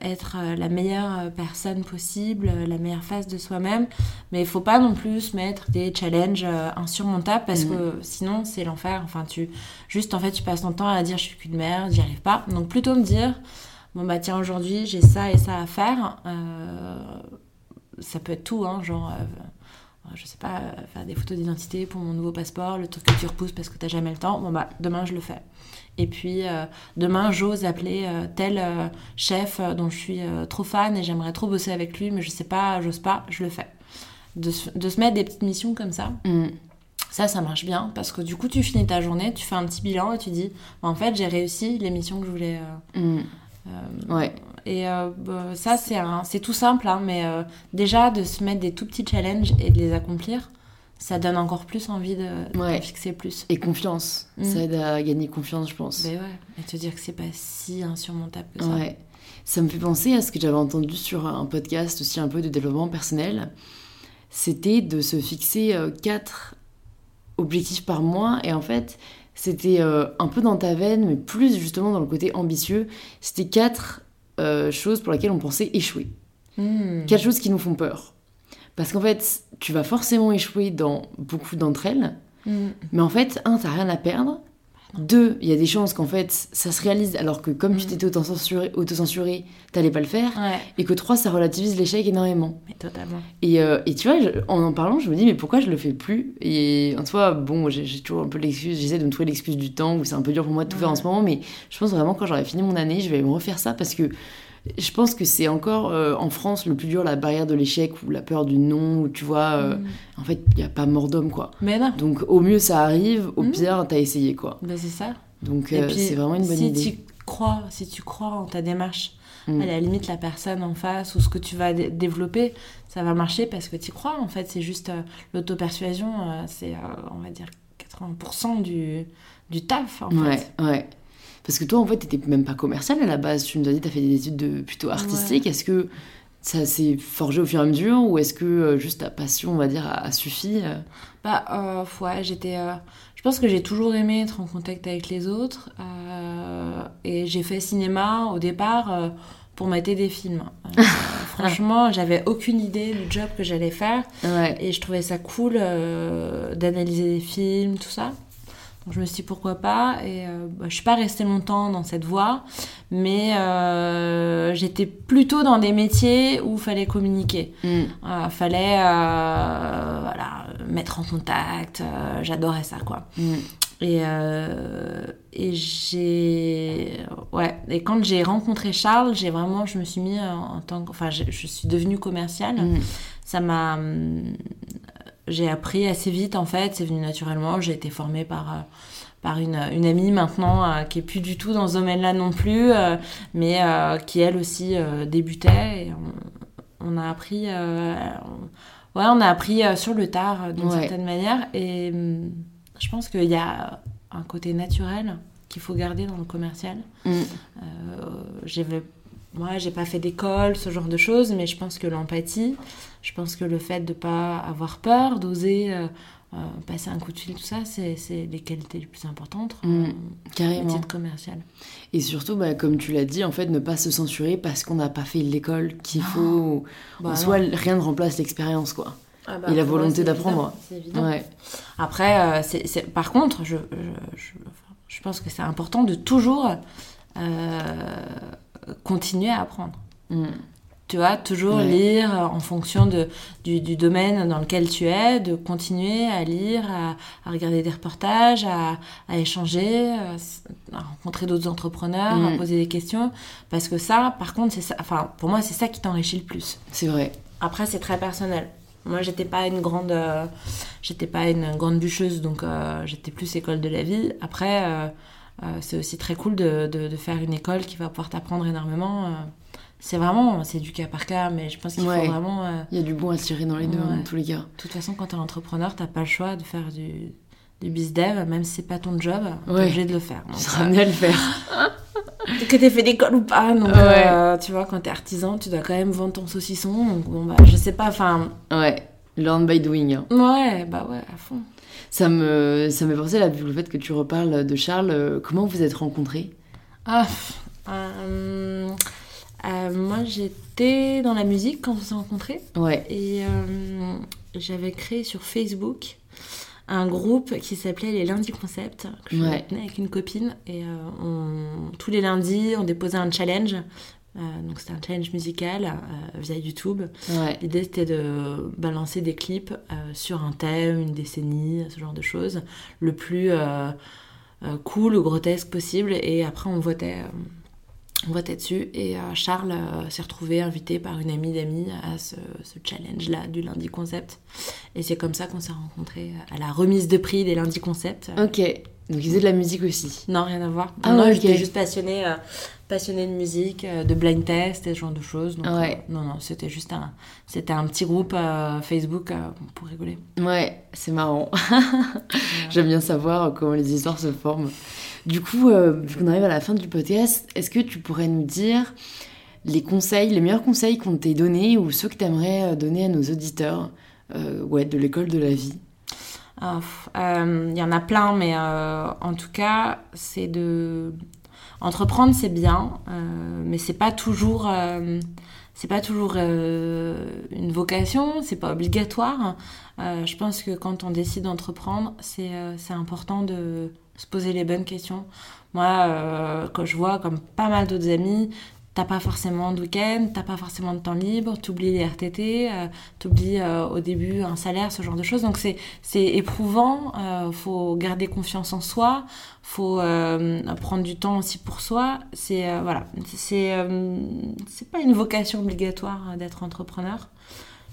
être la meilleure personne possible, euh, la meilleure face de soi-même. Mais il faut pas non plus se mettre des challenges euh, insurmontables parce Mhm. que sinon, c'est l'enfer. Enfin, tu, juste, en fait, tu passes ton temps à dire je suis qu'une merde, j'y arrive pas. Donc, plutôt me dire bon bah tiens aujourd'hui j'ai ça et ça à faire Euh, ça peut être tout hein genre euh, je sais pas euh, faire des photos d'identité pour mon nouveau passeport le truc que tu repousses parce que t'as jamais le temps bon bah demain je le fais et puis euh, demain j'ose appeler tel chef dont je suis trop fan et j'aimerais trop bosser avec lui mais je sais pas j'ose pas je le fais de se, de se mettre des petites missions comme ça Mm. ça, ça marche bien parce que du coup, tu finis ta journée, tu fais un petit bilan et tu dis, Bah, en fait, j'ai réussi les missions que je voulais. Mm. Euh, Ouais. Et euh, bah, ça, c'est un- c'est tout simple, hein, mais euh, déjà de se mettre des tout petits challenges et de les accomplir, ça donne encore plus envie de, fixer plus. Et confiance. Mm. Ça aide à gagner confiance, je pense. Ben ouais, et te dire que c'est pas si insurmontable que ça. Ouais. Ça me fait penser à ce que j'avais entendu sur un podcast aussi un peu de développement personnel. C'était de se fixer quatre objectifs par mois. Et en fait, c'était euh, un peu dans ta veine, mais plus justement dans le côté ambitieux. C'était quatre euh, choses pour lesquelles on pensait échouer. Hmm. Quatre choses qui nous font peur. Parce qu'en fait, tu vas forcément échouer dans beaucoup d'entre elles. Hmm. Mais en fait, un, t'as rien à perdre. Deux, il y a des chances qu'en fait, ça se réalise alors que comme tu Mm. t'étais autocensuré, autocensuré t'allais pas le faire. Ouais, Et que trois, ça relativise l'échec énormément. mais totalement. Et, euh, et tu vois, je- en en parlant, je me dis, mais pourquoi je le fais plus? Et en soi, bon, j'ai j'ai toujours un peu l'excuse, j'essaie de me trouver l'excuse du temps, où c'est un peu dur pour moi de tout faire en ce moment, mais je pense vraiment quand j'aurai fini mon année, je vais me refaire ça parce que je pense que c'est encore euh, en France le plus dur, la barrière de l'échec ou la peur du non, ou tu vois, euh, Hmm. en fait, il n'y a pas mort d'homme, quoi. Mais non, Donc au mieux ça arrive, au Mm. pire t'as essayé quoi. ben c'est ça. Donc euh, c'est vraiment une bonne si idée. tu crois, si tu crois en ta démarche, Mm. à la limite la personne en face ou ce que tu vas dé- développer, ça va marcher parce que tu crois. En fait, c'est juste euh, l'auto-persuasion, c'est, on va dire, 80% du, du taf, en Ouais, fait. ouais. Parce que toi en fait t'étais même pas commercial à la base, tu nous as dit t'as fait des études de plutôt artistiques. Est-ce que ça s'est forgé au fur et à mesure ou est-ce que euh, juste ta passion on va dire a, a suffi euh? Bah, euh, ouais, j'étais. je pense que j'ai toujours aimé être en contact avec les autres. et j'ai fait cinéma au départ pour mater des films. franchement, j'avais aucune idée du job que j'allais faire. Et je trouvais ça cool d'analyser des films, tout ça. Donc je me suis dit pourquoi pas. Et euh, bah, je suis pas restée longtemps dans cette voie, mais euh, j'étais plutôt dans des métiers où il fallait communiquer. Il mm. euh, fallait voilà, mettre en contact. J'adorais ça, quoi. Mm. Et, et j'ai. Ouais. Et quand j'ai rencontré Charles, j'ai vraiment. Je me suis mis en, tant que. Enfin, je, suis devenue commerciale. Mm. Ça m'a j'ai appris assez vite en fait, c'est venu naturellement. J'ai été formée par, euh, par une, une amie maintenant euh, qui est plus du tout dans ce domaine-là non plus, euh, mais qui elle aussi débutait. Et on, a appris, ouais, on a appris sur le tard d'une certaine manière. Et hum, je pense qu'il y a un côté naturel qu'il faut garder dans le commercial. Mm. j'avais moi, j'ai pas fait d'école, ce genre de choses, mais je pense que l'empathie, je pense que le fait de pas avoir peur, d'oser euh, euh, passer un coup de fil, tout ça, c'est les qualités les plus importantes mmh, carrément. commercial. Et surtout, bah, comme tu l'as dit, en fait, ne pas se censurer parce qu'on n'a pas fait l'école qu'il ah. faut. Bah soit rien ne remplace l'expérience, quoi. Ah bah, et la volonté d'apprendre. C'est évident. Ouais. Après, euh, par contre, je, je, je, pense que c'est important de toujours continuer à apprendre. Mm. Tu vois, toujours lire en fonction de, du, domaine dans lequel tu es, de continuer à lire, à, regarder des reportages, à, échanger, à rencontrer d'autres entrepreneurs, à mm. poser des questions. Parce que ça, par contre, c'est ça, enfin, pour moi, c'est ça qui t'enrichit le plus. C'est vrai. Après, c'est très personnel. Moi, j'étais pas une grande, euh, j'étais pas une grande bûcheuse, donc euh, j'étais plus école de la vie. Après, euh, euh, c'est aussi très cool de, de, faire une école qui va pouvoir t'apprendre énormément. Euh. c'est vraiment, c'est du cas par cas, mais je pense qu'il faut vraiment. Euh, Il y a du bon à tirer dans les deux, dans tous les cas. De toute façon, quand t'es entrepreneur, t'as pas le choix de faire du, du bizdev, même si c'est pas ton job, t'es obligé de le faire. Donc, sera mieux à le faire. que t'aies fait l'école ou pas, donc tu vois, quand t'es artisan, tu dois quand même vendre ton saucisson, donc bon, bah, je sais pas, enfin. Ouais, learn by doing. Hein. Ouais, bah ouais, à fond. Ça me, ça pensé là, vu le fait que tu reparles de Charles. Euh, comment vous êtes rencontrés? Ah, euh, euh, moi j'étais dans la musique quand on s'est rencontrés. Ouais. Et j'avais créé sur Facebook un groupe qui s'appelait les Lundis Concept, que je ouais. avec une copine. Et tous les lundis, on déposait un challenge euh, donc c'était un challenge musical euh, via YouTube. L'idée c'était de balancer des clips euh, sur un thème, une décennie, ce genre de choses, le plus cool ou grotesque possible. Et après on votait, on votait dessus. Et Charles s'est retrouvé invité par une amie d'amis à ce, ce challenge-là du lundi concept. Et c'est comme ça qu'on s'est rencontrés à la remise de prix des lundis concept. Ok. Donc ils faisaient de la musique aussi Non, rien à voir. Ah, non, j'étais juste passionnée, euh, passionnée de musique, euh, de blind test et ce genre de choses. Donc, ouais. Euh, non, non, c'était juste un, c'était un petit groupe Facebook pour rigoler. Ouais, c'est marrant. J'aime bien savoir comment les histoires se forment. Du coup, vu qu'on arrive à la fin du podcast, est-ce que tu pourrais nous dire les conseils, les meilleurs conseils qu'on t'ait donnés ou ceux que tu aimerais donner à nos auditeurs ouais, de l'école de la vie? Il euh, y en a plein, mais euh, en tout cas, c'est de entreprendre, c'est bien, euh, mais c'est pas toujours, c'est pas toujours une vocation, c'est pas obligatoire. je pense que quand on décide d'entreprendre, c'est important de se poser les bonnes questions. Moi, quand je vois comme pas mal d'autres amis, t'as pas forcément de week-end, t'as pas forcément de temps libre, t'oublies les RTT, euh, t'oublies euh, au début un salaire, ce genre de choses. Donc c'est éprouvant. Euh, faut garder confiance en soi, faut euh, prendre du temps aussi pour soi. C'est euh, voilà, c'est c'est pas une vocation obligatoire d'être entrepreneur.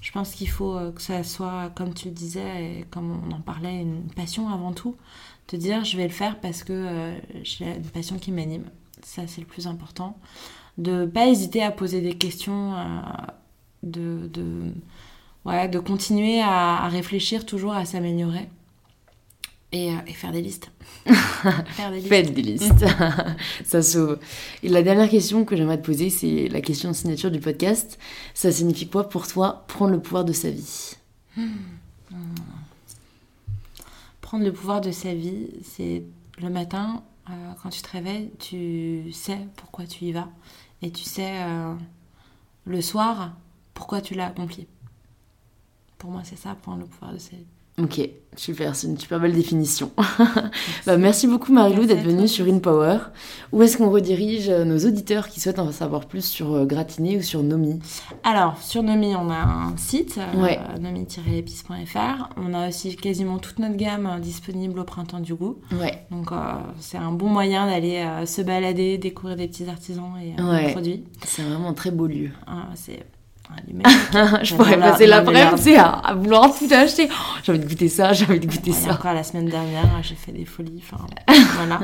Je pense qu'il faut que ça soit, comme tu le disais et comme on en parlait, une passion avant tout. Te dire, je vais le faire parce que j'ai une passion qui m'anime. Ça, c'est le plus important de pas hésiter à poser des questions, euh, de, de, ouais, de continuer à, réfléchir toujours à s'améliorer. Et, euh, et, faire des listes. faire des listes. Faites des listes. ça sauve. Et la dernière question que j'aimerais te poser, c'est la question signature du podcast. Ça signifie quoi pour toi prendre le pouvoir de sa vie? Hmm. Prendre le pouvoir de sa vie, c'est le matin, euh, quand tu te réveilles, tu sais pourquoi tu y vas. Et tu sais euh, le soir pourquoi tu l'as accompli. Pour moi, c'est ça, prendre le pouvoir de sa vie. Ok, super, c'est une super belle définition. bah, merci beaucoup Marilou d'être venue sur InPower. Où est-ce qu'on redirige nos auditeurs qui souhaitent en savoir plus sur euh, Gratiné ou sur Nomi? Alors, sur Nomi, on a un site, Ouais. euh, nomi-épice.fr. On a aussi quasiment toute notre gamme euh, disponible au printemps du goût. Ouais, Donc, euh, c'est un bon moyen d'aller euh, se balader, découvrir des petits artisans et euh, Ouais. produits. c'est vraiment un très beau lieu. Ah, c'est Je pourrais passer l'après-midi à, à vouloir tout acheter. Oh, j'ai envie de goûter ça, j'ai envie de goûter ça. encore la semaine dernière, j'ai fait des folies. Voilà.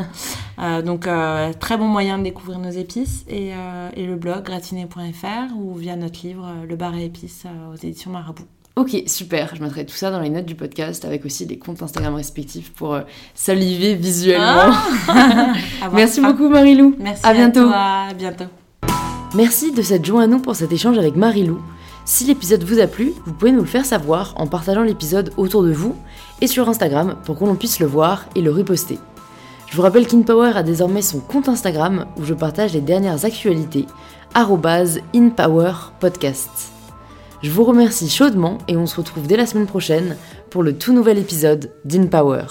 Euh, donc, euh, très bon moyen de découvrir nos épices. Et, euh, et le blog gratiné.fr ou via notre livre Le bar et épices aux éditions Marabout. Ok, super. Je mettrai tout ça dans les notes du podcast avec aussi les comptes Instagram respectifs pour euh, saliver visuellement. Avoir Merci beaucoup Marilou. Merci À bientôt. toi. À bientôt. Merci de s'être joint à nous pour cet échange avec Marilou. Si l'épisode vous a plu, vous pouvez nous le faire savoir en partageant l'épisode autour de vous et sur Instagram pour qu'on puisse le voir et le reposter. Je vous rappelle qu'InPower a désormais son compte Instagram où je partage les dernières actualités, InPowerPodcast. Je vous remercie chaudement et on se retrouve dès la semaine prochaine pour le tout nouvel épisode d'InPower.